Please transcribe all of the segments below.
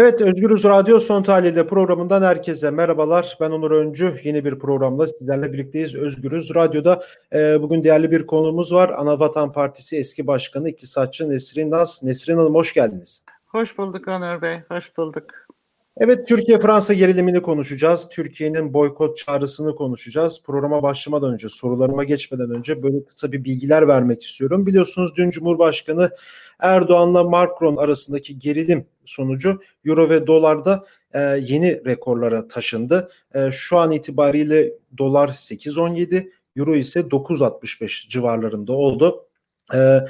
Evet, Özgürüz Radyo Son Tahlil'de programından herkese merhabalar. Ben Onur Öncü. Yeni bir programla sizlerle birlikteyiz. Özgürüz Radyo'da e, bugün değerli bir konuğumuz var. Anavatan Partisi eski başkanı İktisatçı Nesrin Naz. Nesrin Hanım hoş geldiniz. Hoş bulduk Onur Bey, hoş bulduk. Evet Türkiye-Fransa gerilimini konuşacağız. Türkiye'nin boykot çağrısını konuşacağız. Programa başlamadan önce, sorularıma geçmeden önce böyle kısa bir bilgiler vermek istiyorum. Biliyorsunuz dün Cumhurbaşkanı Erdoğan'la Macron arasındaki gerilim sonucu Euro ve dolarda e, yeni rekorlara taşındı. E, şu an itibariyle dolar 8.17, Euro ise 9.65 civarlarında oldu. Ee,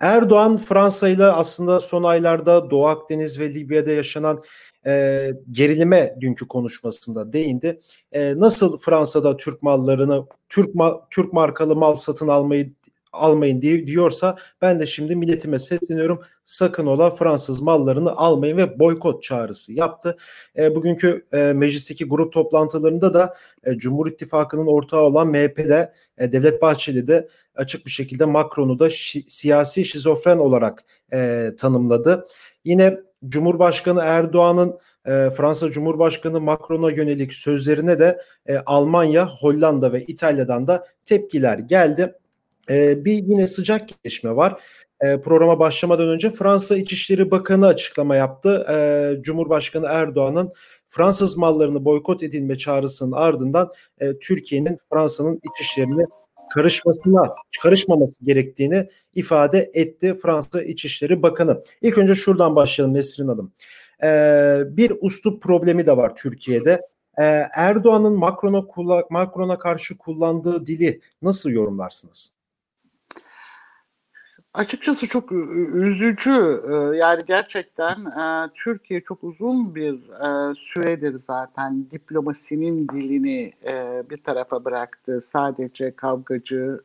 Erdoğan Fransa ile aslında son aylarda Doğu Akdeniz ve Libya'da yaşanan e, gerilime dünkü konuşmasında değindi. E, nasıl Fransa'da Türk mallarını Türk ma, Türk markalı mal satın almayı almayın diye, diyorsa ben de şimdi milletime sesleniyorum. Sakın ola Fransız mallarını almayın ve boykot çağrısı yaptı. E, bugünkü e, meclisteki grup toplantılarında da e, Cumhur İttifakı'nın ortağı olan MHP'de e, Devlet Bahçeli de açık bir şekilde Macron'u da şi, siyasi şizofren olarak e, tanımladı. Yine Cumhurbaşkanı Erdoğan'ın e, Fransa Cumhurbaşkanı Macron'a yönelik sözlerine de e, Almanya, Hollanda ve İtalya'dan da tepkiler geldi. E, bir yine sıcak gelişme var. E, programa başlamadan önce Fransa İçişleri Bakanı açıklama yaptı. E, Cumhurbaşkanı Erdoğan'ın Fransız mallarını boykot edilme çağrısının ardından e, Türkiye'nin Fransa'nın iç işlerine karışmasına karışmaması gerektiğini ifade etti Fransa İçişleri Bakanı. İlk önce şuradan başlayalım Nesrin Hanım. Ee, bir uslup problemi de var Türkiye'de. Ee, Erdoğan'ın Macron'a Macron'a karşı kullandığı dili nasıl yorumlarsınız? Açıkçası çok üzücü. Yani gerçekten Türkiye çok uzun bir süredir zaten diplomasinin dilini bir tarafa bıraktı. Sadece kavgacı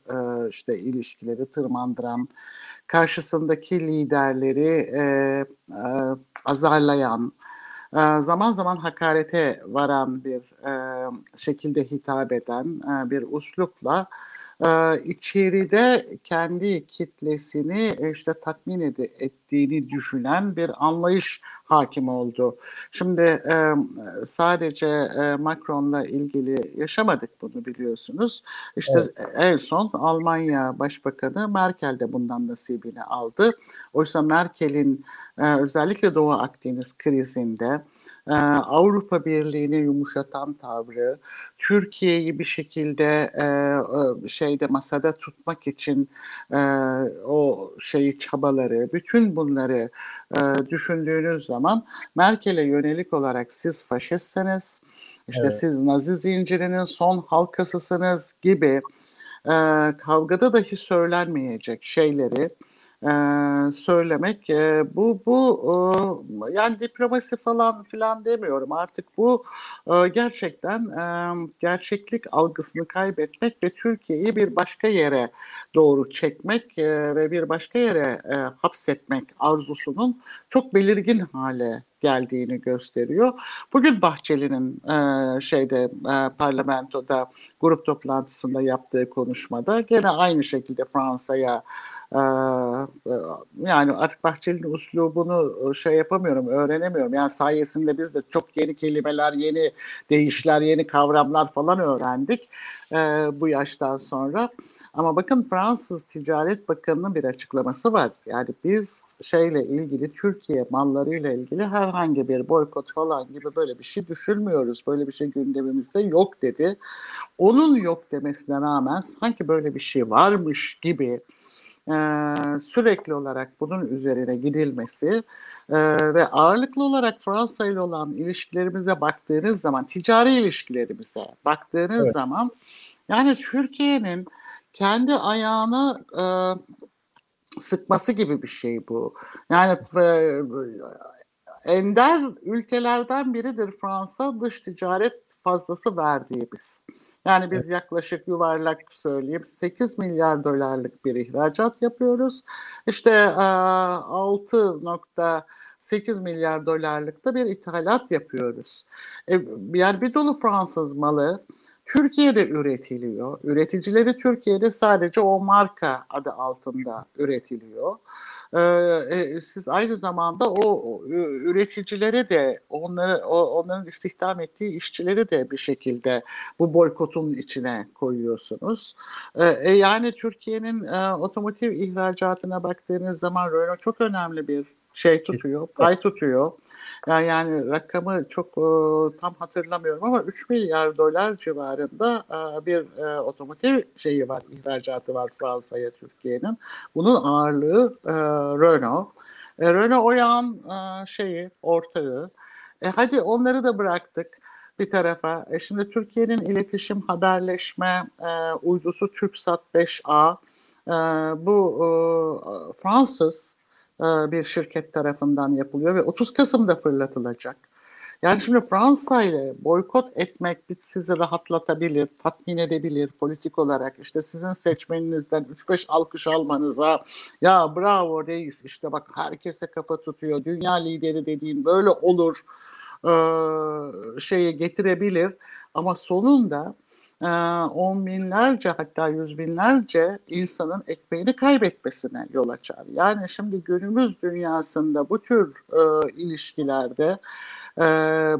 işte ilişkileri tırmandıran, karşısındaki liderleri azarlayan, zaman zaman hakarete varan bir şekilde hitap eden bir uslupla e, içeride kendi kitlesini e, işte tatmin ed- ettiğini düşünen bir anlayış hakim oldu. Şimdi e, sadece e, Macron'la ilgili yaşamadık bunu biliyorsunuz. İşte evet. en son Almanya Başbakanı Merkel de bundan nasibini aldı. Oysa Merkel'in e, özellikle Doğu Akdeniz krizinde e, Avrupa Birliği'ni yumuşatan tavrı, Türkiye'yi bir şekilde e, e, şeyde masada tutmak için e, o şeyi çabaları, bütün bunları e, düşündüğünüz zaman Merkel'e yönelik olarak siz faşistsiniz, işte evet. siz Nazi zincirinin son halkasısınız gibi e, kavgada dahi söylenmeyecek şeyleri e, söylemek. E, bu bu e, yani diplomasi falan filan demiyorum. Artık bu e, gerçekten e, gerçeklik algısını kaybetmek ve Türkiye'yi bir başka yere doğru çekmek e, ve bir başka yere e, hapsetmek arzusunun çok belirgin hale geldiğini gösteriyor. Bugün Bahçeli'nin e, şeyde e, parlamentoda grup toplantısında yaptığı konuşmada gene aynı şekilde Fransa'ya e, e yani artık Bahçeli'nin uslubunu şey yapamıyorum, öğrenemiyorum. Yani sayesinde biz de çok yeni kelimeler, yeni değişler, yeni kavramlar falan öğrendik e, bu yaştan sonra. Ama bakın Fransız Ticaret Bakanı'nın bir açıklaması var. Yani biz şeyle ilgili Türkiye mallarıyla ilgili herhangi bir boykot falan gibi böyle bir şey düşünmüyoruz. Böyle bir şey gündemimizde yok dedi. Onun yok demesine rağmen sanki böyle bir şey varmış gibi e, sürekli olarak bunun üzerine gidilmesi e, ve ağırlıklı olarak Fransa ile olan ilişkilerimize baktığınız zaman, ticari ilişkilerimize baktığınız evet. zaman yani Türkiye'nin kendi ayağını e, sıkması gibi bir şey bu. Yani e, ender ülkelerden biridir Fransa dış ticaret fazlası verdiği biz. Yani biz yaklaşık yuvarlak söyleyeyim 8 milyar dolarlık bir ihracat yapıyoruz. İşte 6.8 milyar dolarlık da bir ithalat yapıyoruz. E, yani bir dolu Fransız malı Türkiye'de üretiliyor. Üreticileri Türkiye'de sadece o marka adı altında üretiliyor. E, siz aynı zamanda o üreticilere de onları o, onların istihdam ettiği işçileri de bir şekilde bu boykotun içine koyuyorsunuz. E, yani Türkiye'nin e, otomotiv ihracatına baktığınız zaman Renault çok önemli bir şey tutuyor, pay tutuyor. Yani, yani rakamı çok e, tam hatırlamıyorum ama 3 milyar dolar civarında e, bir e, otomotiv şeyi var, ihracatı var Fransa'ya Türkiye'nin. Bunun ağırlığı e, Renault. E, Renault o yan e, şeyi, ortağı. E, hadi onları da bıraktık bir tarafa. E, şimdi Türkiye'nin iletişim haberleşme e, uydusu TürkSat 5A e, bu e, Fransız bir şirket tarafından yapılıyor ve 30 Kasım'da fırlatılacak. Yani şimdi Fransa ile boykot etmek sizi rahatlatabilir, tatmin edebilir politik olarak. İşte sizin seçmeninizden 3-5 alkış almanıza ya bravo reis işte bak herkese kafa tutuyor, dünya lideri dediğin böyle olur e, şeyi getirebilir. Ama sonunda ee, on binlerce hatta yüz binlerce insanın ekmeğini kaybetmesine yol açar. Yani şimdi günümüz dünyasında bu tür e, ilişkilerde e,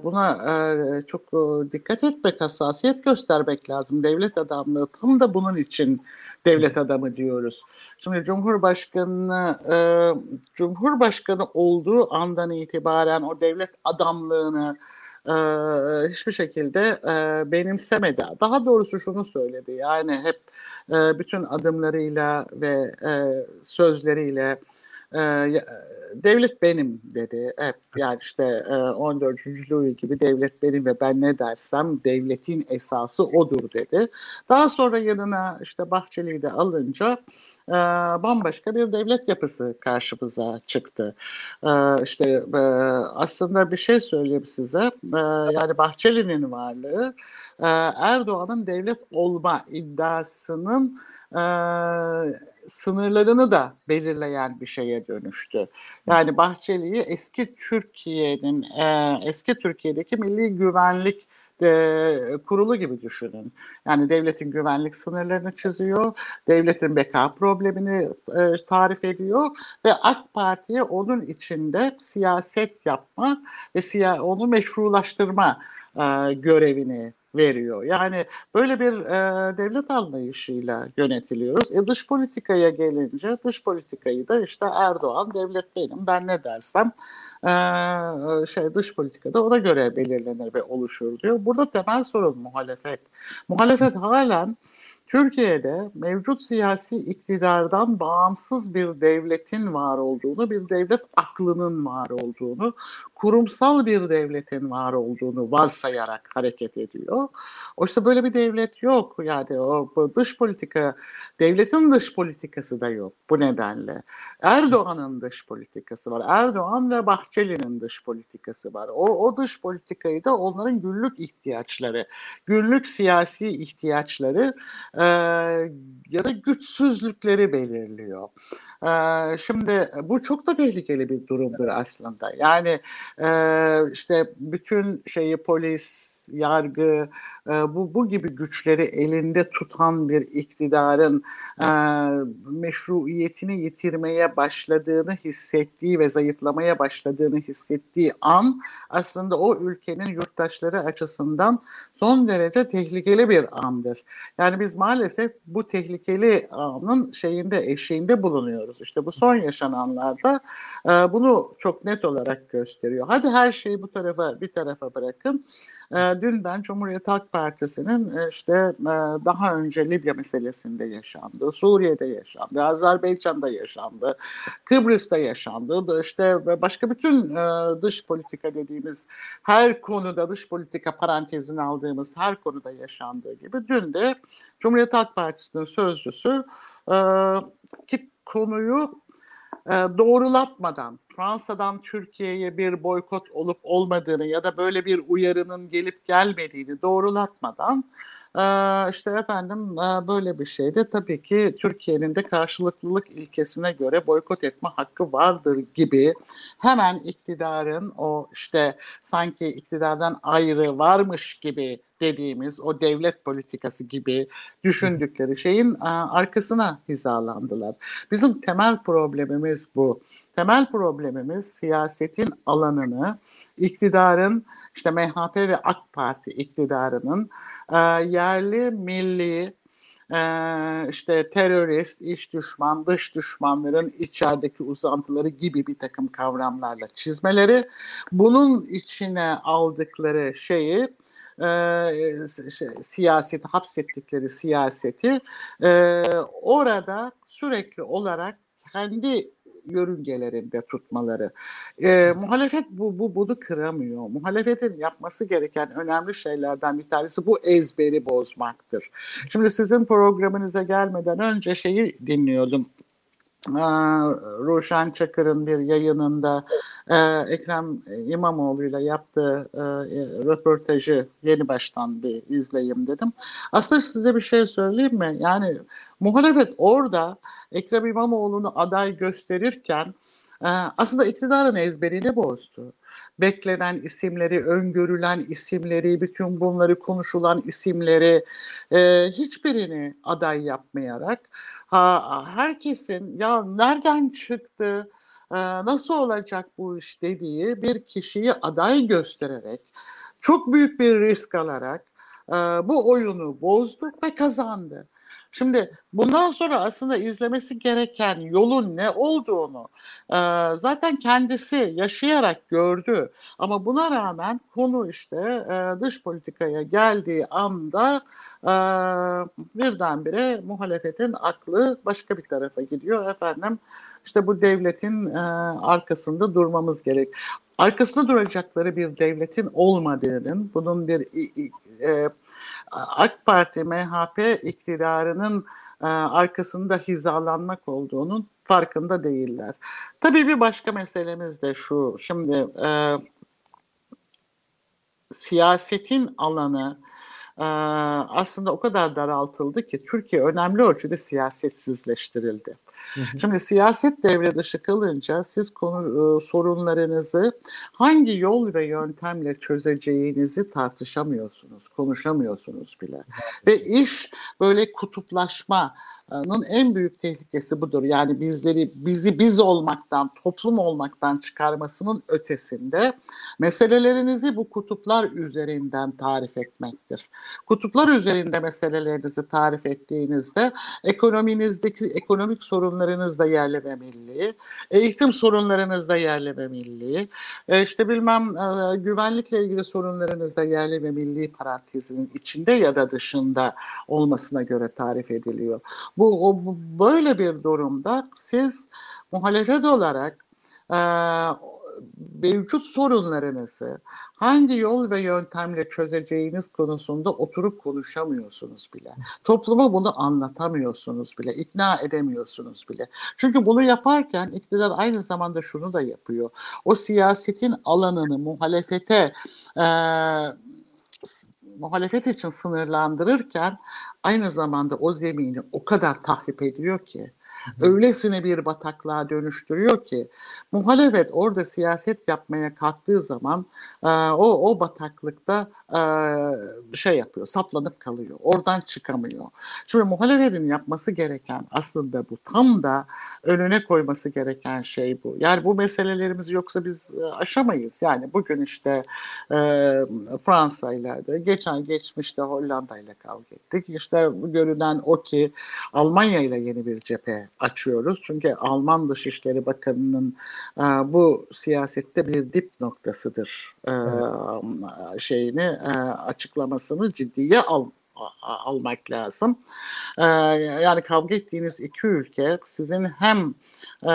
buna e, çok e, dikkat etmek, hassasiyet göstermek lazım. Devlet adamlığı tam da bunun için devlet adamı diyoruz. Şimdi Cumhurbaşkanı e, Cumhurbaşkanı olduğu andan itibaren o devlet adamlığını e, hiçbir şekilde e, benimsemedi. Daha doğrusu şunu söyledi yani hep e, bütün adımlarıyla ve e, sözleriyle e, devlet benim dedi. Hep yani işte e, 14. Louis gibi devlet benim ve ben ne dersem devletin esası odur dedi. Daha sonra yanına işte Bahçeli'yi de alınca bambaşka bir devlet yapısı karşımıza çıktı. E, işte e, aslında bir şey söyleyeyim size. Yani Bahçeli'nin varlığı Erdoğan'ın devlet olma iddiasının sınırlarını da belirleyen bir şeye dönüştü. Yani Bahçeli'yi eski Türkiye'nin eski Türkiye'deki milli güvenlik e, kurulu gibi düşünün. Yani devletin güvenlik sınırlarını çiziyor, devletin beka problemini e, tarif ediyor ve AK Parti'ye onun içinde siyaset yapma ve siya onu meşrulaştırma e, görevini veriyor. Yani böyle bir e, devlet anlayışıyla yönetiliyoruz. E, dış politikaya gelince dış politikayı da işte Erdoğan devlet benim ben ne dersem e, şey dış politikada ona göre belirlenir ve oluşur diyor. Burada temel sorun muhalefet. Muhalefet halen Türkiye'de mevcut siyasi iktidardan bağımsız bir devletin var olduğunu, bir devlet aklının var olduğunu, kurumsal bir devletin var olduğunu varsayarak hareket ediyor. Oysa böyle bir devlet yok. Yani o dış politika, devletin dış politikası da yok bu nedenle. Erdoğan'ın dış politikası var. Erdoğan ve Bahçeli'nin dış politikası var. O, o dış politikayı da onların günlük ihtiyaçları, günlük siyasi ihtiyaçları e, ya da güçsüzlükleri belirliyor. E, şimdi bu çok da tehlikeli bir durumdur aslında. Yani e, işte bütün şeyi polis, yargı, e, bu, bu gibi güçleri elinde tutan bir iktidarın e, meşruiyetini yitirmeye başladığını hissettiği ve zayıflamaya başladığını hissettiği an aslında o ülkenin yurttaşları açısından son derece tehlikeli bir andır. Yani biz maalesef bu tehlikeli anın şeyinde eşiğinde bulunuyoruz. İşte bu son yaşananlarda e, bunu çok net olarak gösteriyor. Hadi her şeyi bu tarafa bir tarafa bırakın. E, dün ben Cumhuriyet Halk Partisi'nin e, işte e, daha önce Libya meselesinde yaşandı, Suriye'de yaşandı, Azerbaycan'da yaşandı, Kıbrıs'ta yaşandı, işte başka bütün e, dış politika dediğimiz her konuda dış politika parantezini aldığımız her konuda yaşandığı gibi dün de Cumhuriyet Halk Partisi'nin sözcüsü ki konuyu doğrulatmadan Fransa'dan Türkiye'ye bir boykot olup olmadığını ya da böyle bir uyarının gelip gelmediğini doğrulatmadan Ee, işte efendim böyle bir şeyde tabii ki Türkiye'nin de karşılıklılık ilkesine göre boykot etme hakkı vardır gibi hemen iktidarın o işte sanki iktidardan ayrı varmış gibi dediğimiz o devlet politikası gibi düşündükleri şeyin arkasına hizalandılar. Bizim temel problemimiz bu. Temel problemimiz siyasetin alanını iktidarın işte MHP ve AK Parti iktidarının e, yerli milli e, işte terörist, iç düşman, dış düşmanların içerideki uzantıları gibi bir takım kavramlarla çizmeleri, bunun içine aldıkları şeyi e, şey, siyaseti, hapsettikleri siyaseti e, orada sürekli olarak kendi yörüngelerinde tutmaları. E, muhalefet bu, bu bunu kıramıyor. Muhalefetin yapması gereken önemli şeylerden bir tanesi bu ezberi bozmaktır. Şimdi sizin programınıza gelmeden önce şeyi dinliyordum. Ruşen Çakır'ın bir yayınında e, Ekrem İmamoğlu ile yaptığı e, röportajı yeni baştan bir izleyeyim dedim. Aslında size bir şey söyleyeyim mi? Yani muhalefet orada Ekrem İmamoğlu'nu aday gösterirken e, aslında iktidarın ezberini bozdu beklenen isimleri, öngörülen isimleri, bütün bunları konuşulan isimleri e, hiçbirini aday yapmayarak ha, herkesin ya nereden çıktı, e, nasıl olacak bu iş dediği bir kişiyi aday göstererek çok büyük bir risk alarak e, bu oyunu bozdu ve kazandı. Şimdi bundan sonra aslında izlemesi gereken yolun ne olduğunu e, zaten kendisi yaşayarak gördü. Ama buna rağmen konu işte e, dış politikaya geldiği anda e, birdenbire muhalefetin aklı başka bir tarafa gidiyor. Efendim işte bu devletin e, arkasında durmamız gerek. Arkasında duracakları bir devletin olmadığının, bunun bir e, AK Parti, MHP iktidarının e, arkasında hizalanmak olduğunun farkında değiller. Tabii bir başka meselemiz de şu. Şimdi e, siyasetin alanı e, aslında o kadar daraltıldı ki Türkiye önemli ölçüde siyasetsizleştirildi. Şimdi siyaset devre dışı kalınca siz konu, e, sorunlarınızı hangi yol ve yöntemle çözeceğinizi tartışamıyorsunuz, konuşamıyorsunuz bile. Ve iş böyle kutuplaşma en büyük tehlikesi budur. Yani bizleri bizi biz olmaktan, toplum olmaktan çıkarmasının ötesinde meselelerinizi bu kutuplar üzerinden tarif etmektir. Kutuplar üzerinde meselelerinizi tarif ettiğinizde ekonominizdeki ekonomik sorunlarınız da milli, eğitim sorunlarınız da milli, e, işte bilmem e, güvenlikle ilgili sorunlarınız da yerli ve parantezinin içinde ya da dışında olmasına göre tarif ediliyor. Bu o böyle bir durumda siz muhalefet olarak e, mevcut sorunlarınızı hangi yol ve yöntemle çözeceğiniz konusunda oturup konuşamıyorsunuz bile. Topluma bunu anlatamıyorsunuz bile, ikna edemiyorsunuz bile. Çünkü bunu yaparken iktidar aynı zamanda şunu da yapıyor. O siyasetin alanını muhalefete e, muhalefet için sınırlandırırken aynı zamanda o zemini o kadar tahrip ediyor ki öylesine bir bataklığa dönüştürüyor ki muhalefet orada siyaset yapmaya kalktığı zaman e, o o bataklıkta e, şey yapıyor, saplanıp kalıyor. Oradan çıkamıyor. Şimdi muhalefetin yapması gereken aslında bu. Tam da önüne koyması gereken şey bu. Yani bu meselelerimizi yoksa biz aşamayız. Yani bugün işte e, Fransa ile geçen geçmişte Hollanda ile kavga ettik. İşte görünen o ki Almanya ile yeni bir cephe açıyoruz. Çünkü Alman Dışişleri Bakanı'nın e, bu siyasette bir dip noktasıdır e, evet. şeyini e, açıklamasını ciddiye al almak lazım. Ee, yani kavga ettiğiniz iki ülke sizin hem e,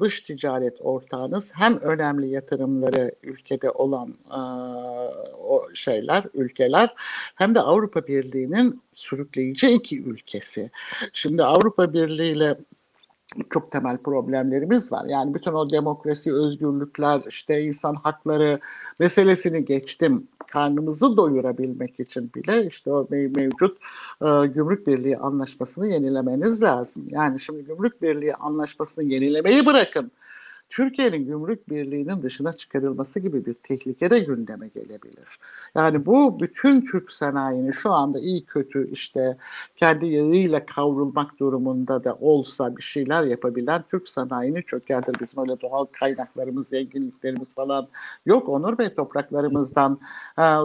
dış ticaret ortağınız hem önemli yatırımları ülkede olan e, o şeyler, ülkeler hem de Avrupa Birliği'nin sürükleyici iki ülkesi. Şimdi Avrupa Birliği ile çok temel problemlerimiz var. Yani bütün o demokrasi, özgürlükler, işte insan hakları meselesini geçtim. Karnımızı doyurabilmek için bile işte o mevcut e, gümrük birliği anlaşmasını yenilemeniz lazım. Yani şimdi gümrük birliği anlaşmasını yenilemeyi bırakın. Türkiye'nin gümrük birliğinin dışına çıkarılması gibi bir tehlike de gündeme gelebilir. Yani bu bütün Türk sanayini şu anda iyi kötü işte kendi yağıyla kavrulmak durumunda da olsa bir şeyler yapabilen Türk sanayini çökertir. Bizim öyle doğal kaynaklarımız, zenginliklerimiz falan yok Onur Bey topraklarımızdan ha,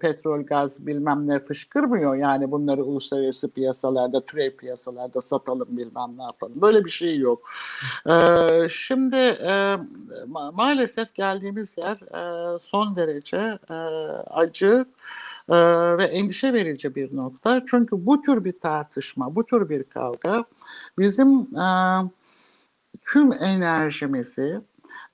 petrol, gaz bilmem ne fışkırmıyor. Yani bunları uluslararası piyasalarda, türev piyasalarda satalım bilmem ne yapalım. Böyle bir şey yok. Ee, şimdi e, ma- maalesef geldiğimiz yer e, son derece e, acı e, ve endişe verici bir nokta. Çünkü bu tür bir tartışma, bu tür bir kavga bizim e, tüm enerjimizi,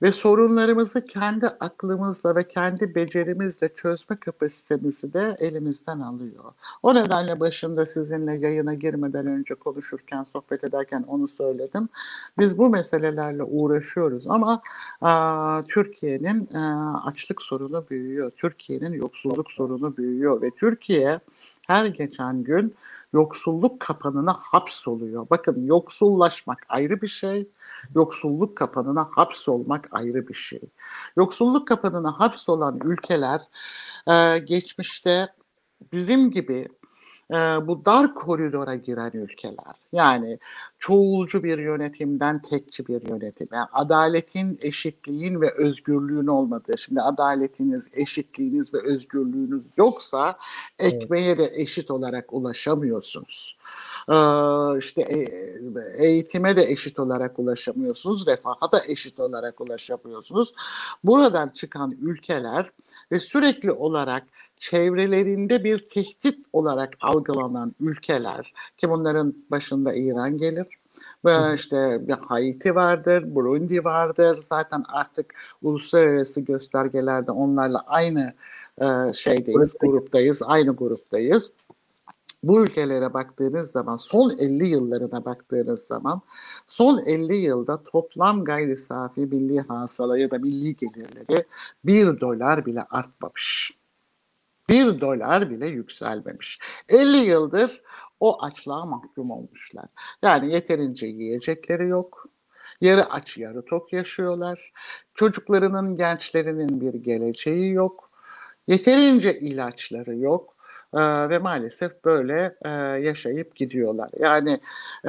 ve sorunlarımızı kendi aklımızla ve kendi becerimizle çözme kapasitemizi de elimizden alıyor. O nedenle başında sizinle yayına girmeden önce konuşurken, sohbet ederken onu söyledim. Biz bu meselelerle uğraşıyoruz ama Türkiye'nin açlık sorunu büyüyor. Türkiye'nin yoksulluk sorunu büyüyor ve Türkiye her geçen gün yoksulluk kapanına hapsoluyor. Bakın yoksullaşmak ayrı bir şey, yoksulluk kapanına hapsolmak ayrı bir şey. Yoksulluk kapanına hapsolan ülkeler geçmişte bizim gibi e, bu dar koridora giren ülkeler. Yani çoğulcu bir yönetimden tekçi bir yönetim. Yani adaletin, eşitliğin ve özgürlüğün olmadığı. Şimdi adaletiniz, eşitliğiniz ve özgürlüğünüz yoksa ekmeğe de eşit olarak ulaşamıyorsunuz. Ee, işte e, eğitime de eşit olarak ulaşamıyorsunuz, refaha da eşit olarak ulaşamıyorsunuz. Buradan çıkan ülkeler ve sürekli olarak çevrelerinde bir tehdit olarak algılanan ülkeler ki bunların başında İran gelir. Ve işte bir Haiti vardır, Burundi vardır. Zaten artık uluslararası göstergelerde onlarla aynı e, şeydeyiz, gruptayız, aynı gruptayız. Bu ülkelere baktığınız zaman, son 50 yıllarına baktığınız zaman, son 50 yılda toplam gayri safi milli hasıla ya da milli gelirleri 1 dolar bile artmamış. Bir dolar bile yükselmemiş. 50 yıldır o açlığa mahkum olmuşlar. Yani yeterince yiyecekleri yok. Yarı aç yarı tok yaşıyorlar. Çocuklarının, gençlerinin bir geleceği yok. Yeterince ilaçları yok e, ve maalesef böyle e, yaşayıp gidiyorlar. Yani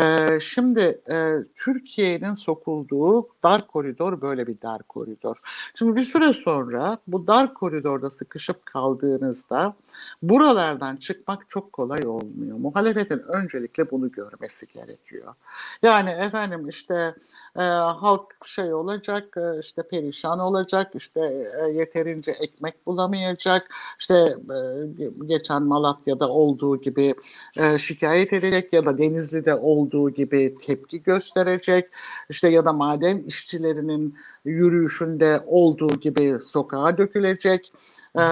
e, şimdi e, Türkiye'nin sokulduğu dar koridor böyle bir dar koridor. Şimdi bir süre sonra bu dar koridorda sıkışıp kaldığınızda buralardan çıkmak çok kolay olmuyor. Muhalefetin öncelikle bunu görmesi gerekiyor. Yani efendim işte e, halk şey olacak, işte perişan olacak, işte e, yeterince ekmek bulamayacak, işte e, geçen Malatya'da olduğu gibi e, şikayet edecek ya da Denizli'de olduğu gibi tepki gösterecek. İşte ya da maden işçilerinin yürüyüşünde olduğu gibi sokağa dökülecek. Ee,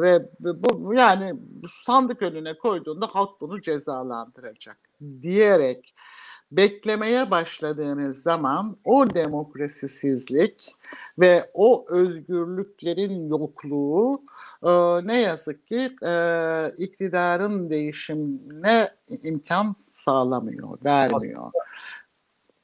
ve bu yani sandık önüne koyduğunda halk bunu cezalandıracak diyerek beklemeye başladığınız zaman o demokrasisizlik ve o özgürlüklerin yokluğu e, ne yazık ki e, iktidarın değişimine imkan sağlamıyor, vermiyor.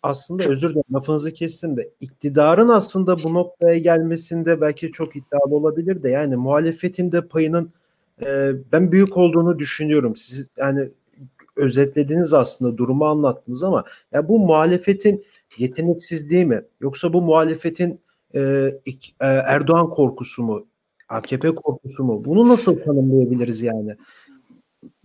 Aslında, özür dilerim lafınızı kestim de iktidarın aslında bu noktaya gelmesinde belki çok iddialı olabilir de yani muhalefetin de payının e, ben büyük olduğunu düşünüyorum. Siz yani özetlediniz aslında durumu anlattınız ama ya bu muhalefetin yeteneksizliği mi yoksa bu muhalefetin e, e, Erdoğan korkusu mu AKP korkusu mu bunu nasıl tanımlayabiliriz yani?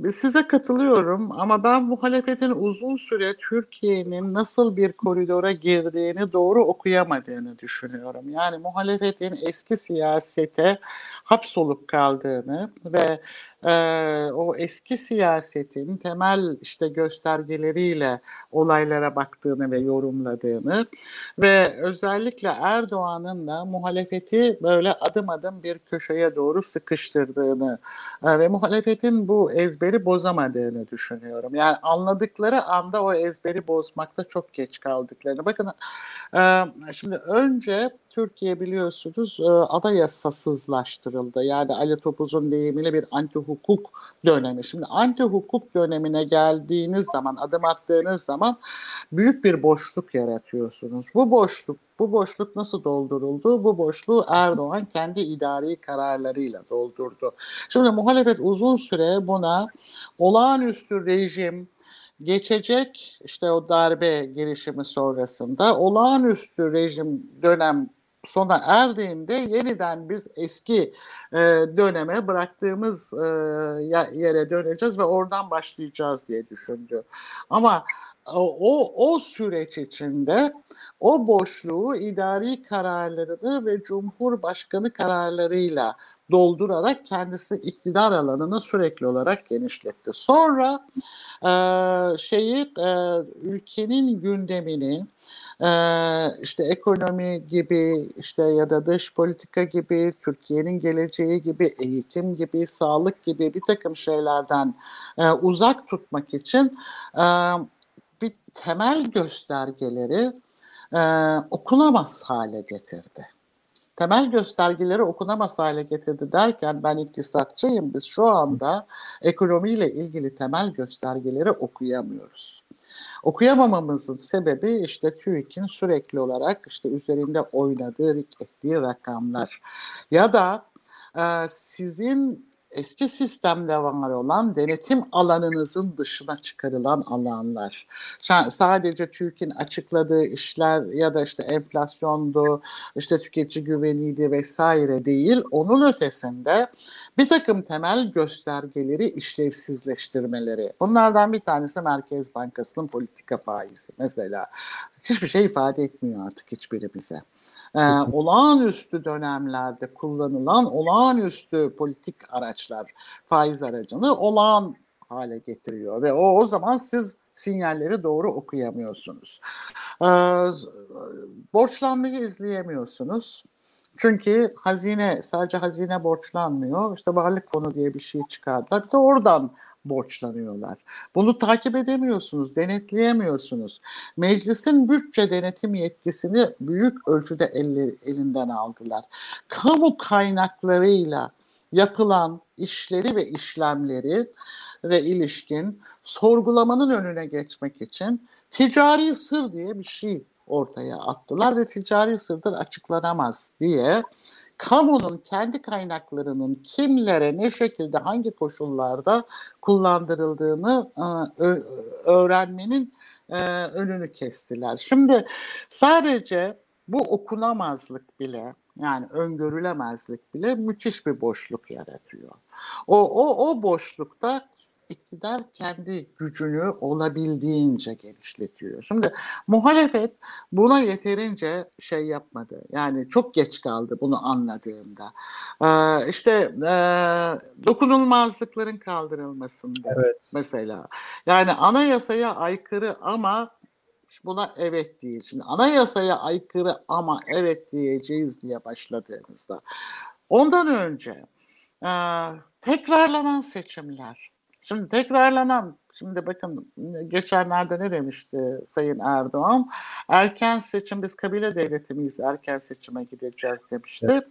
Size katılıyorum ama ben muhalefetin uzun süre Türkiye'nin nasıl bir koridora girdiğini doğru okuyamadığını düşünüyorum. Yani muhalefetin eski siyasete hapsolup kaldığını ve e, o eski siyasetin temel işte göstergeleriyle olaylara baktığını ve yorumladığını ve özellikle Erdoğan'ın da muhalefeti böyle adım adım bir köşeye doğru sıkıştırdığını e, ve muhalefetin bu ezber ezberi bozamadığını düşünüyorum. Yani anladıkları anda o ezberi bozmakta çok geç kaldıklarını. Bakın e, şimdi önce Türkiye biliyorsunuz e, anayasasızlaştırıldı. Yani Ali Topuz'un deyimiyle bir anti hukuk dönemi. Şimdi anti hukuk dönemine geldiğiniz zaman, adım attığınız zaman büyük bir boşluk yaratıyorsunuz. Bu boşluk bu boşluk nasıl dolduruldu? Bu boşluğu Erdoğan kendi idari kararlarıyla doldurdu. Şimdi muhalefet uzun süre buna olağanüstü rejim, geçecek işte o darbe girişimi sonrasında olağanüstü rejim dönem sona erdiğinde yeniden biz eski e, döneme bıraktığımız e, yere döneceğiz ve oradan başlayacağız diye düşündü. Ama o, o süreç içinde o boşluğu idari kararlarını ve Cumhurbaşkanı kararlarıyla doldurarak kendisi iktidar alanını sürekli olarak genişletti. Sonra e, şeyi e, ülkenin gündemini e, işte ekonomi gibi işte ya da dış politika gibi Türkiye'nin geleceği gibi eğitim gibi sağlık gibi bir takım şeylerden e, uzak tutmak için e, bir temel göstergeleri e, okunamaz hale getirdi temel göstergeleri okunamaz hale getirdi derken ben iktisatçıyım biz şu anda ekonomiyle ilgili temel göstergeleri okuyamıyoruz. Okuyamamamızın sebebi işte TÜİK'in sürekli olarak işte üzerinde oynadığı, ettiği rakamlar ya da e, sizin eski sistemde var olan denetim alanınızın dışına çıkarılan alanlar. Sadece TÜİK'in açıkladığı işler ya da işte enflasyondu, işte tüketici güveniydi vesaire değil. Onun ötesinde bir takım temel göstergeleri işlevsizleştirmeleri. Bunlardan bir tanesi Merkez Bankası'nın politika faizi mesela. Hiçbir şey ifade etmiyor artık hiçbirimize e, olağanüstü dönemlerde kullanılan olağanüstü politik araçlar faiz aracını olağan hale getiriyor ve o o zaman siz sinyalleri doğru okuyamıyorsunuz. E, borçlanmayı izleyemiyorsunuz. Çünkü hazine sadece hazine borçlanmıyor. İşte varlık fonu diye bir şey çıkardılar. Bir de oradan borçlanıyorlar. Bunu takip edemiyorsunuz, denetleyemiyorsunuz. Meclisin bütçe denetim yetkisini büyük ölçüde elleri, elinden aldılar. Kamu kaynaklarıyla yapılan işleri ve işlemleri ve ilişkin sorgulamanın önüne geçmek için ticari sır diye bir şey ortaya attılar ve ticari sırdır açıklanamaz diye kamunun kendi kaynaklarının kimlere ne şekilde hangi koşullarda kullandırıldığını e, öğrenmenin e, önünü kestiler. Şimdi sadece bu okunamazlık bile yani öngörülemezlik bile müthiş bir boşluk yaratıyor. O o o boşlukta iktidar kendi gücünü olabildiğince genişletiyor. Şimdi muhalefet buna yeterince şey yapmadı. Yani çok geç kaldı bunu anladığında. Ee, işte e, dokunulmazlıkların kaldırılmasında evet. mesela. Yani anayasaya aykırı ama buna evet değil. Şimdi anayasaya aykırı ama evet diyeceğiz diye başladığınızda. Ondan önce e, tekrarlanan seçimler, Şimdi tekrarlanan, şimdi bakın geçenlerde ne demişti Sayın Erdoğan? Erken seçim, biz kabile devleti miyiz, erken seçime gideceğiz demişti. Evet.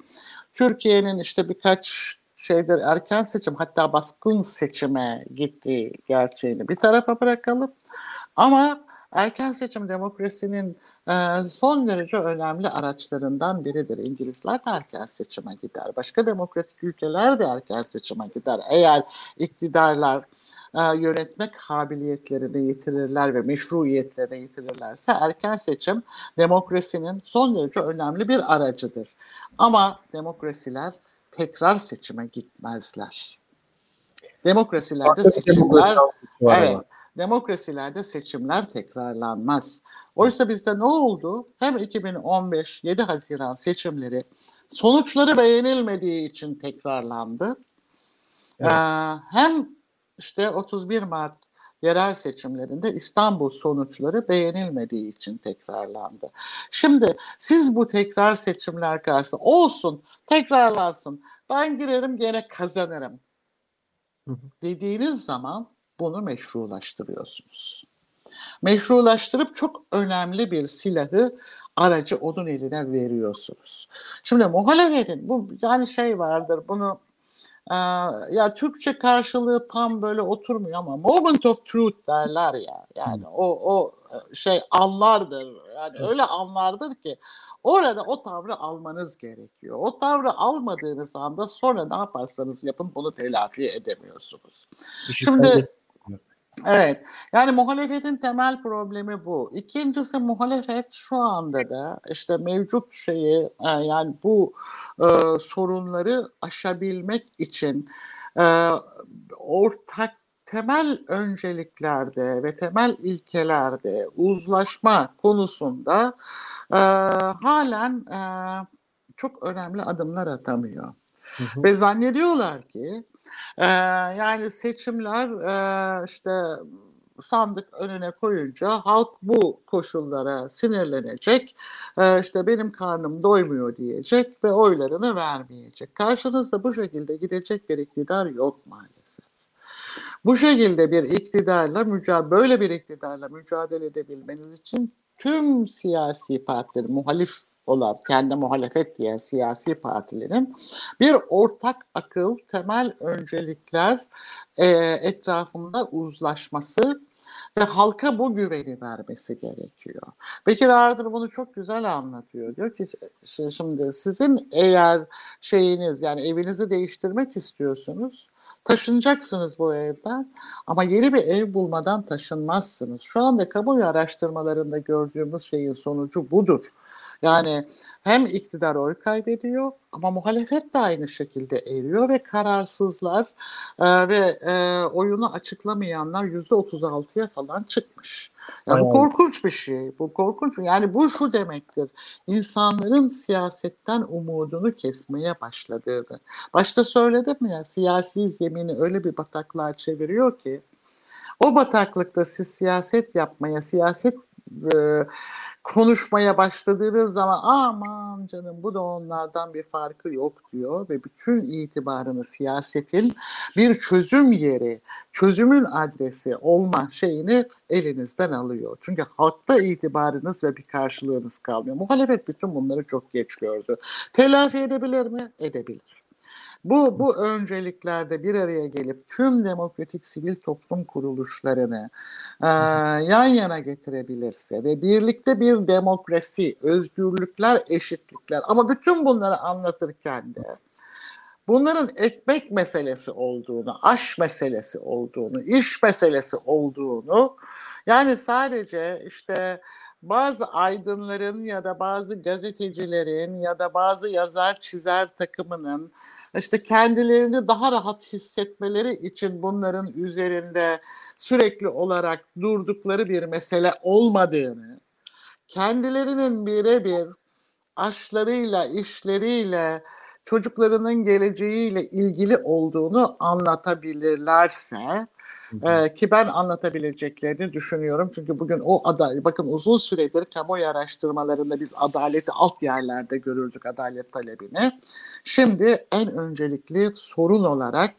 Türkiye'nin işte birkaç şeydir erken seçim hatta baskın seçime gitti gerçeğini bir tarafa bırakalım. Ama erken seçim demokrasinin e, son derece önemli araçlarından biridir. İngilizler de erken seçime gider. Başka demokratik ülkeler de erken seçime gider. Eğer iktidarlar e, yönetmek kabiliyetlerini yitirirler ve meşruiyetlerini yitirirlerse erken seçim demokrasinin son derece önemli bir aracıdır. Ama demokrasiler tekrar seçime gitmezler. Demokrasilerde seçimler evet, demokrasilerde seçimler tekrarlanmaz. Oysa bizde ne oldu? Hem 2015 7 Haziran seçimleri sonuçları beğenilmediği için tekrarlandı. Evet. Ee, hem işte 31 Mart yerel seçimlerinde İstanbul sonuçları beğenilmediği için tekrarlandı. Şimdi siz bu tekrar seçimler karşısında olsun tekrarlansın ben girerim gene kazanırım dediğiniz zaman bunu meşrulaştırıyorsunuz. Meşrulaştırıp çok önemli bir silahı aracı onun eline veriyorsunuz. Şimdi muhalefetin bu yani şey vardır bunu e, ya Türkçe karşılığı tam böyle oturmuyor ama moment of truth derler ya. Yani o o şey anlardır. Yani öyle anlardır ki orada o tavrı almanız gerekiyor. O tavrı almadığınız anda sonra ne yaparsanız yapın bunu telafi edemiyorsunuz. Şimdi Evet. Yani muhalefetin temel problemi bu. İkincisi muhalefet şu anda da işte mevcut şeyi e, yani bu e, sorunları aşabilmek için e, ortak temel önceliklerde ve temel ilkelerde uzlaşma konusunda e, halen e, çok önemli adımlar atamıyor. Hı hı. Ve zannediyorlar ki ee, yani seçimler e, işte sandık önüne koyunca halk bu koşullara sinirlenecek, e, işte benim karnım doymuyor diyecek ve oylarını vermeyecek. Karşınızda bu şekilde gidecek bir iktidar yok maalesef. Bu şekilde bir iktidarla mücadele, böyle bir iktidarla mücadele edebilmeniz için tüm siyasi partilerin, muhalif olan kendi muhalefet diyen siyasi partilerin bir ortak akıl, temel öncelikler e, etrafında uzlaşması ve halka bu güveni vermesi gerekiyor. Bekir Ardır bunu çok güzel anlatıyor. Diyor ki şimdi sizin eğer şeyiniz yani evinizi değiştirmek istiyorsunuz taşınacaksınız bu evden ama yeni bir ev bulmadan taşınmazsınız. Şu anda kamuoyu araştırmalarında gördüğümüz şeyin sonucu budur. Yani hem iktidar oy kaybediyor ama muhalefet de aynı şekilde eriyor ve kararsızlar e, ve e, oyunu açıklamayanlar yüzde otuz altıya falan çıkmış. Yani bu korkunç bir şey. Bu korkunç. Yani bu şu demektir. İnsanların siyasetten umudunu kesmeye başladığını. Başta söyledim ya siyasi zemini öyle bir bataklığa çeviriyor ki o bataklıkta siz siyaset yapmaya, siyaset e, konuşmaya başladığınız zaman aman canım bu da onlardan bir farkı yok diyor ve bütün itibarını siyasetin bir çözüm yeri, çözümün adresi olma şeyini elinizden alıyor. Çünkü halkta itibarınız ve bir karşılığınız kalmıyor. Muhalefet bütün bunları çok geç gördü. Telafi edebilir mi? Edebilir. Bu, bu önceliklerde bir araya gelip tüm demokratik sivil toplum kuruluşlarını e, yan yana getirebilirse ve birlikte bir demokrasi, özgürlükler, eşitlikler ama bütün bunları anlatırken de bunların ekmek meselesi olduğunu, aş meselesi olduğunu, iş meselesi olduğunu yani sadece işte bazı aydınların ya da bazı gazetecilerin ya da bazı yazar çizer takımının işte kendilerini daha rahat hissetmeleri için bunların üzerinde sürekli olarak durdukları bir mesele olmadığını, kendilerinin birebir aşlarıyla, işleriyle, çocuklarının geleceğiyle ilgili olduğunu anlatabilirlerse ee, ki ben anlatabileceklerini düşünüyorum. Çünkü bugün o aday, bakın uzun süredir kamuoyu araştırmalarında biz adaleti alt yerlerde görürdük adalet talebini. Şimdi en öncelikli sorun olarak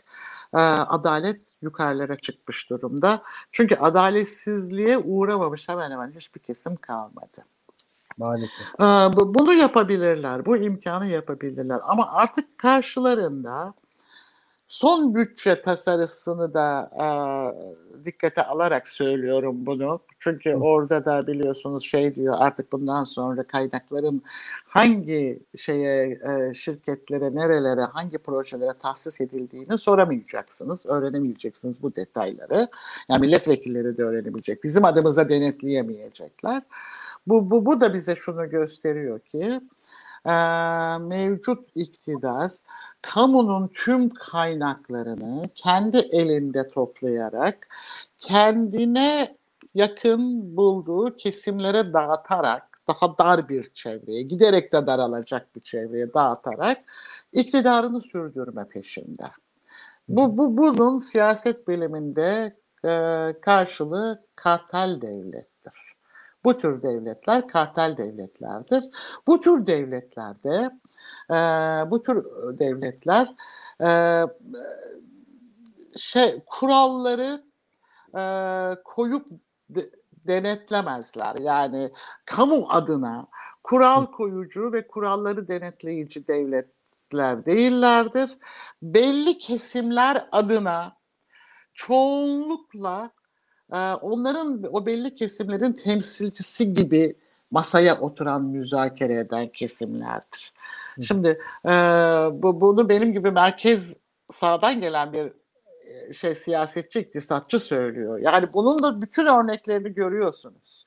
e, adalet yukarılara çıkmış durumda. Çünkü adaletsizliğe uğramamış hemen hemen hiçbir kesim kalmadı. Maalesef. Bunu yapabilirler, bu imkanı yapabilirler. Ama artık karşılarında Son bütçe tasarısını da e, dikkate alarak söylüyorum bunu. Çünkü orada da biliyorsunuz şey diyor artık bundan sonra kaynakların hangi şeye e, şirketlere, nerelere, hangi projelere tahsis edildiğini soramayacaksınız, öğrenemeyeceksiniz bu detayları. Yani milletvekilleri de öğrenemeyecek. Bizim adımıza denetleyemeyecekler. Bu, bu, bu da bize şunu gösteriyor ki e, mevcut iktidar kamunun tüm kaynaklarını kendi elinde toplayarak kendine yakın bulduğu kesimlere dağıtarak daha dar bir çevreye, giderek de daralacak bir çevreye dağıtarak iktidarını sürdürme peşinde. Bu, bu bunun siyaset biliminde e, karşılığı kartel devlettir. Bu tür devletler kartel devletlerdir. Bu tür devletlerde e, bu tür devletler e, şey kuralları e, koyup de, denetlemezler. Yani kamu adına kural koyucu ve kuralları denetleyici devletler değillerdir. Belli kesimler adına çoğunlukla e, onların o belli kesimlerin temsilcisi gibi masaya oturan müzakere eden kesimlerdir. Şimdi e, bu, bunu benim gibi merkez sağdan gelen bir şey siyasetçi, iktisatçı söylüyor. Yani bunun da bütün örneklerini görüyorsunuz.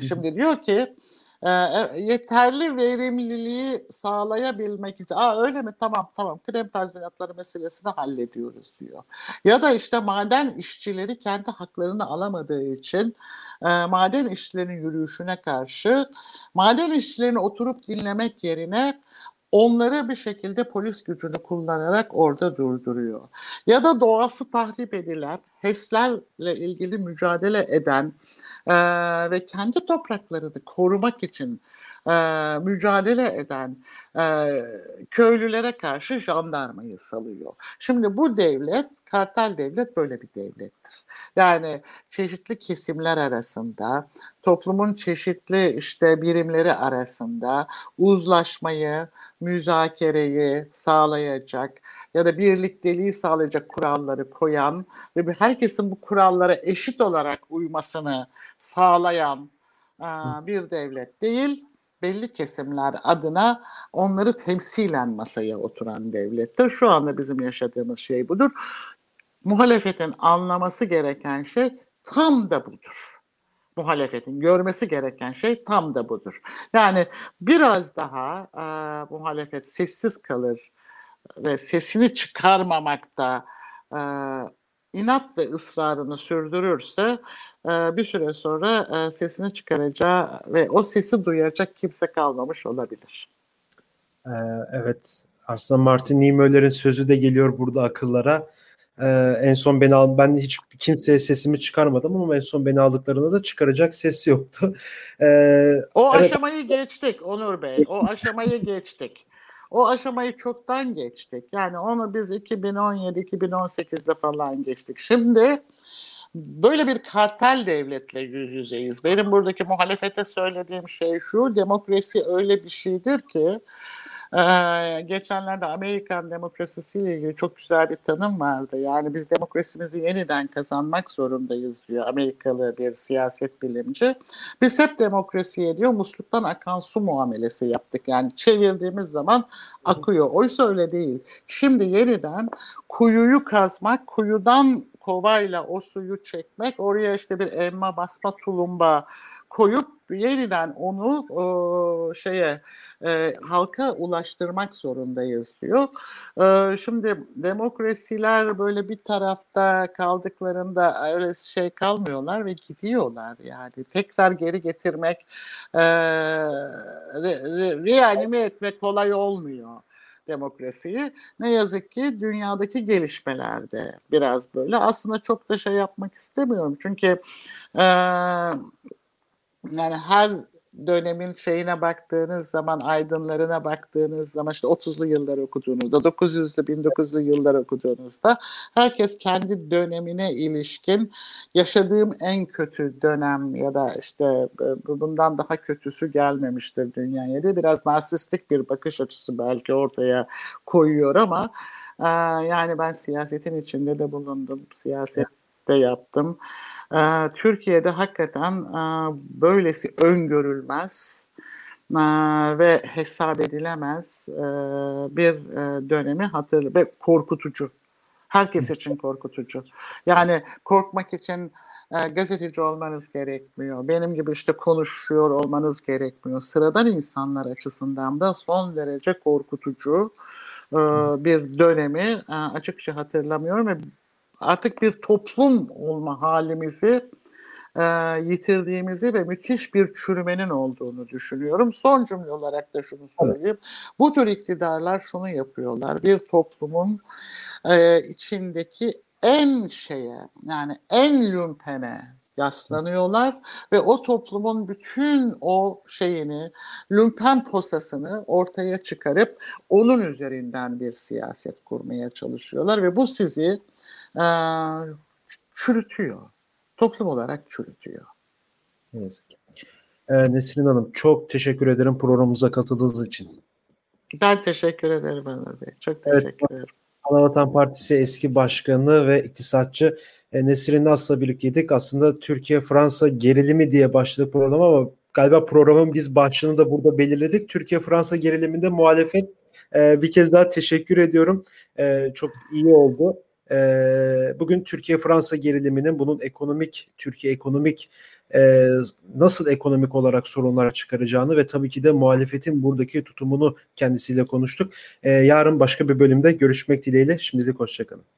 Şimdi diyor ki e, yeterli verimliliği sağlayabilmek için Aa öyle mi tamam tamam krem tazminatları meselesini hallediyoruz diyor. Ya da işte maden işçileri kendi haklarını alamadığı için e, maden işçilerinin yürüyüşüne karşı maden işçilerini oturup dinlemek yerine onları bir şekilde polis gücünü kullanarak orada durduruyor. Ya da doğası tahrip edilen, HES'lerle ilgili mücadele eden e, ve kendi topraklarını korumak için e, mücadele eden e, köylülere karşı jandarmayı salıyor. Şimdi bu devlet, kartel devlet böyle bir devlettir. Yani çeşitli kesimler arasında, toplumun çeşitli işte birimleri arasında uzlaşmayı, müzakereyi sağlayacak ya da birlikteliği sağlayacak kuralları koyan ve herkesin bu kurallara eşit olarak uymasını sağlayan bir devlet değil, belli kesimler adına onları temsilen masaya oturan devlettir. Şu anda bizim yaşadığımız şey budur. Muhalefetin anlaması gereken şey tam da budur. Muhalefetin görmesi gereken şey tam da budur. Yani biraz daha e, muhalefet sessiz kalır ve sesini çıkarmamakta e, inat ve ısrarını sürdürürse e, bir süre sonra e, sesini çıkaracağı ve o sesi duyacak kimse kalmamış olabilir. Ee, evet Arslan Martin Niemöller'in sözü de geliyor burada akıllara. Ee, en son beni al ben hiç kimseye sesimi çıkarmadım ama en son beni aldıklarında da çıkaracak ses yoktu. Ee, o evet. aşamayı geçtik Onur Bey. O aşamayı geçtik. O aşamayı çoktan geçtik. Yani onu biz 2017-2018'de falan geçtik. Şimdi böyle bir kartel devletle yüz yüzeyiz. Benim buradaki muhalefete söylediğim şey şu, demokrasi öyle bir şeydir ki ee, geçenlerde Amerikan demokrasisiyle ilgili çok güzel bir tanım vardı. Yani biz demokrasimizi yeniden kazanmak zorundayız diyor Amerikalı bir siyaset bilimci. Biz hep demokrasiye diyor musluktan akan su muamelesi yaptık. Yani çevirdiğimiz zaman akıyor. Oysa öyle değil. Şimdi yeniden kuyuyu kazmak, kuyudan kovayla o suyu çekmek, oraya işte bir elma basma tulumba koyup yeniden onu o, şeye e, halka ulaştırmak zorundayız diyor. E, şimdi demokrasiler böyle bir tarafta kaldıklarında öyle şey kalmıyorlar ve gidiyorlar yani. Tekrar geri getirmek, e, re, re, reanime etmek kolay olmuyor demokrasiyi. Ne yazık ki dünyadaki gelişmelerde biraz böyle. Aslında çok da şey yapmak istemiyorum. Çünkü e, yani her dönemin şeyine baktığınız zaman, aydınlarına baktığınız zaman işte 30'lu yıllar okuduğunuzda, 900'lü 1900'lü yıllar okuduğunuzda herkes kendi dönemine ilişkin yaşadığım en kötü dönem ya da işte e, bundan daha kötüsü gelmemiştir dünyaya diye biraz narsistik bir bakış açısı belki ortaya koyuyor ama e, yani ben siyasetin içinde de bulundum. Siyaset de yaptım. E, Türkiye'de hakikaten e, böylesi öngörülmez e, ve hesap edilemez e, bir e, dönemi hatırlı ve korkutucu. Herkes için korkutucu. Yani korkmak için e, gazeteci olmanız gerekmiyor. Benim gibi işte konuşuyor olmanız gerekmiyor. Sıradan insanlar açısından da son derece korkutucu e, bir dönemi e, açıkça hatırlamıyorum ve artık bir toplum olma halimizi e, yitirdiğimizi ve müthiş bir çürümenin olduğunu düşünüyorum. Son cümle olarak da şunu söyleyeyim. Bu tür iktidarlar şunu yapıyorlar. Bir toplumun e, içindeki en şeye yani en lümpene yaslanıyorlar ve o toplumun bütün o şeyini, lümpen posasını ortaya çıkarıp onun üzerinden bir siyaset kurmaya çalışıyorlar ve bu sizi e, çürütüyor. Toplum olarak çürütüyor. Ne yazık ki. Ee, Nesrin Hanım çok teşekkür ederim programımıza katıldığınız için. Ben teşekkür ederim Ömer Bey. Çok teşekkür evet, ederim. Anavatan Partisi eski başkanı ve iktisatçı e, Nesrin Nas'la birlikteydik. Aslında Türkiye-Fransa gerilimi diye başladı program ama galiba programın biz başlığını da burada belirledik. Türkiye-Fransa geriliminde muhalefet e, bir kez daha teşekkür ediyorum. E, çok iyi oldu. E, bugün Türkiye-Fransa geriliminin bunun ekonomik, Türkiye ekonomik e, nasıl ekonomik olarak sorunlar çıkaracağını ve tabii ki de muhalefetin buradaki tutumunu kendisiyle konuştuk. E, yarın başka bir bölümde görüşmek dileğiyle. Şimdilik hoşçakalın.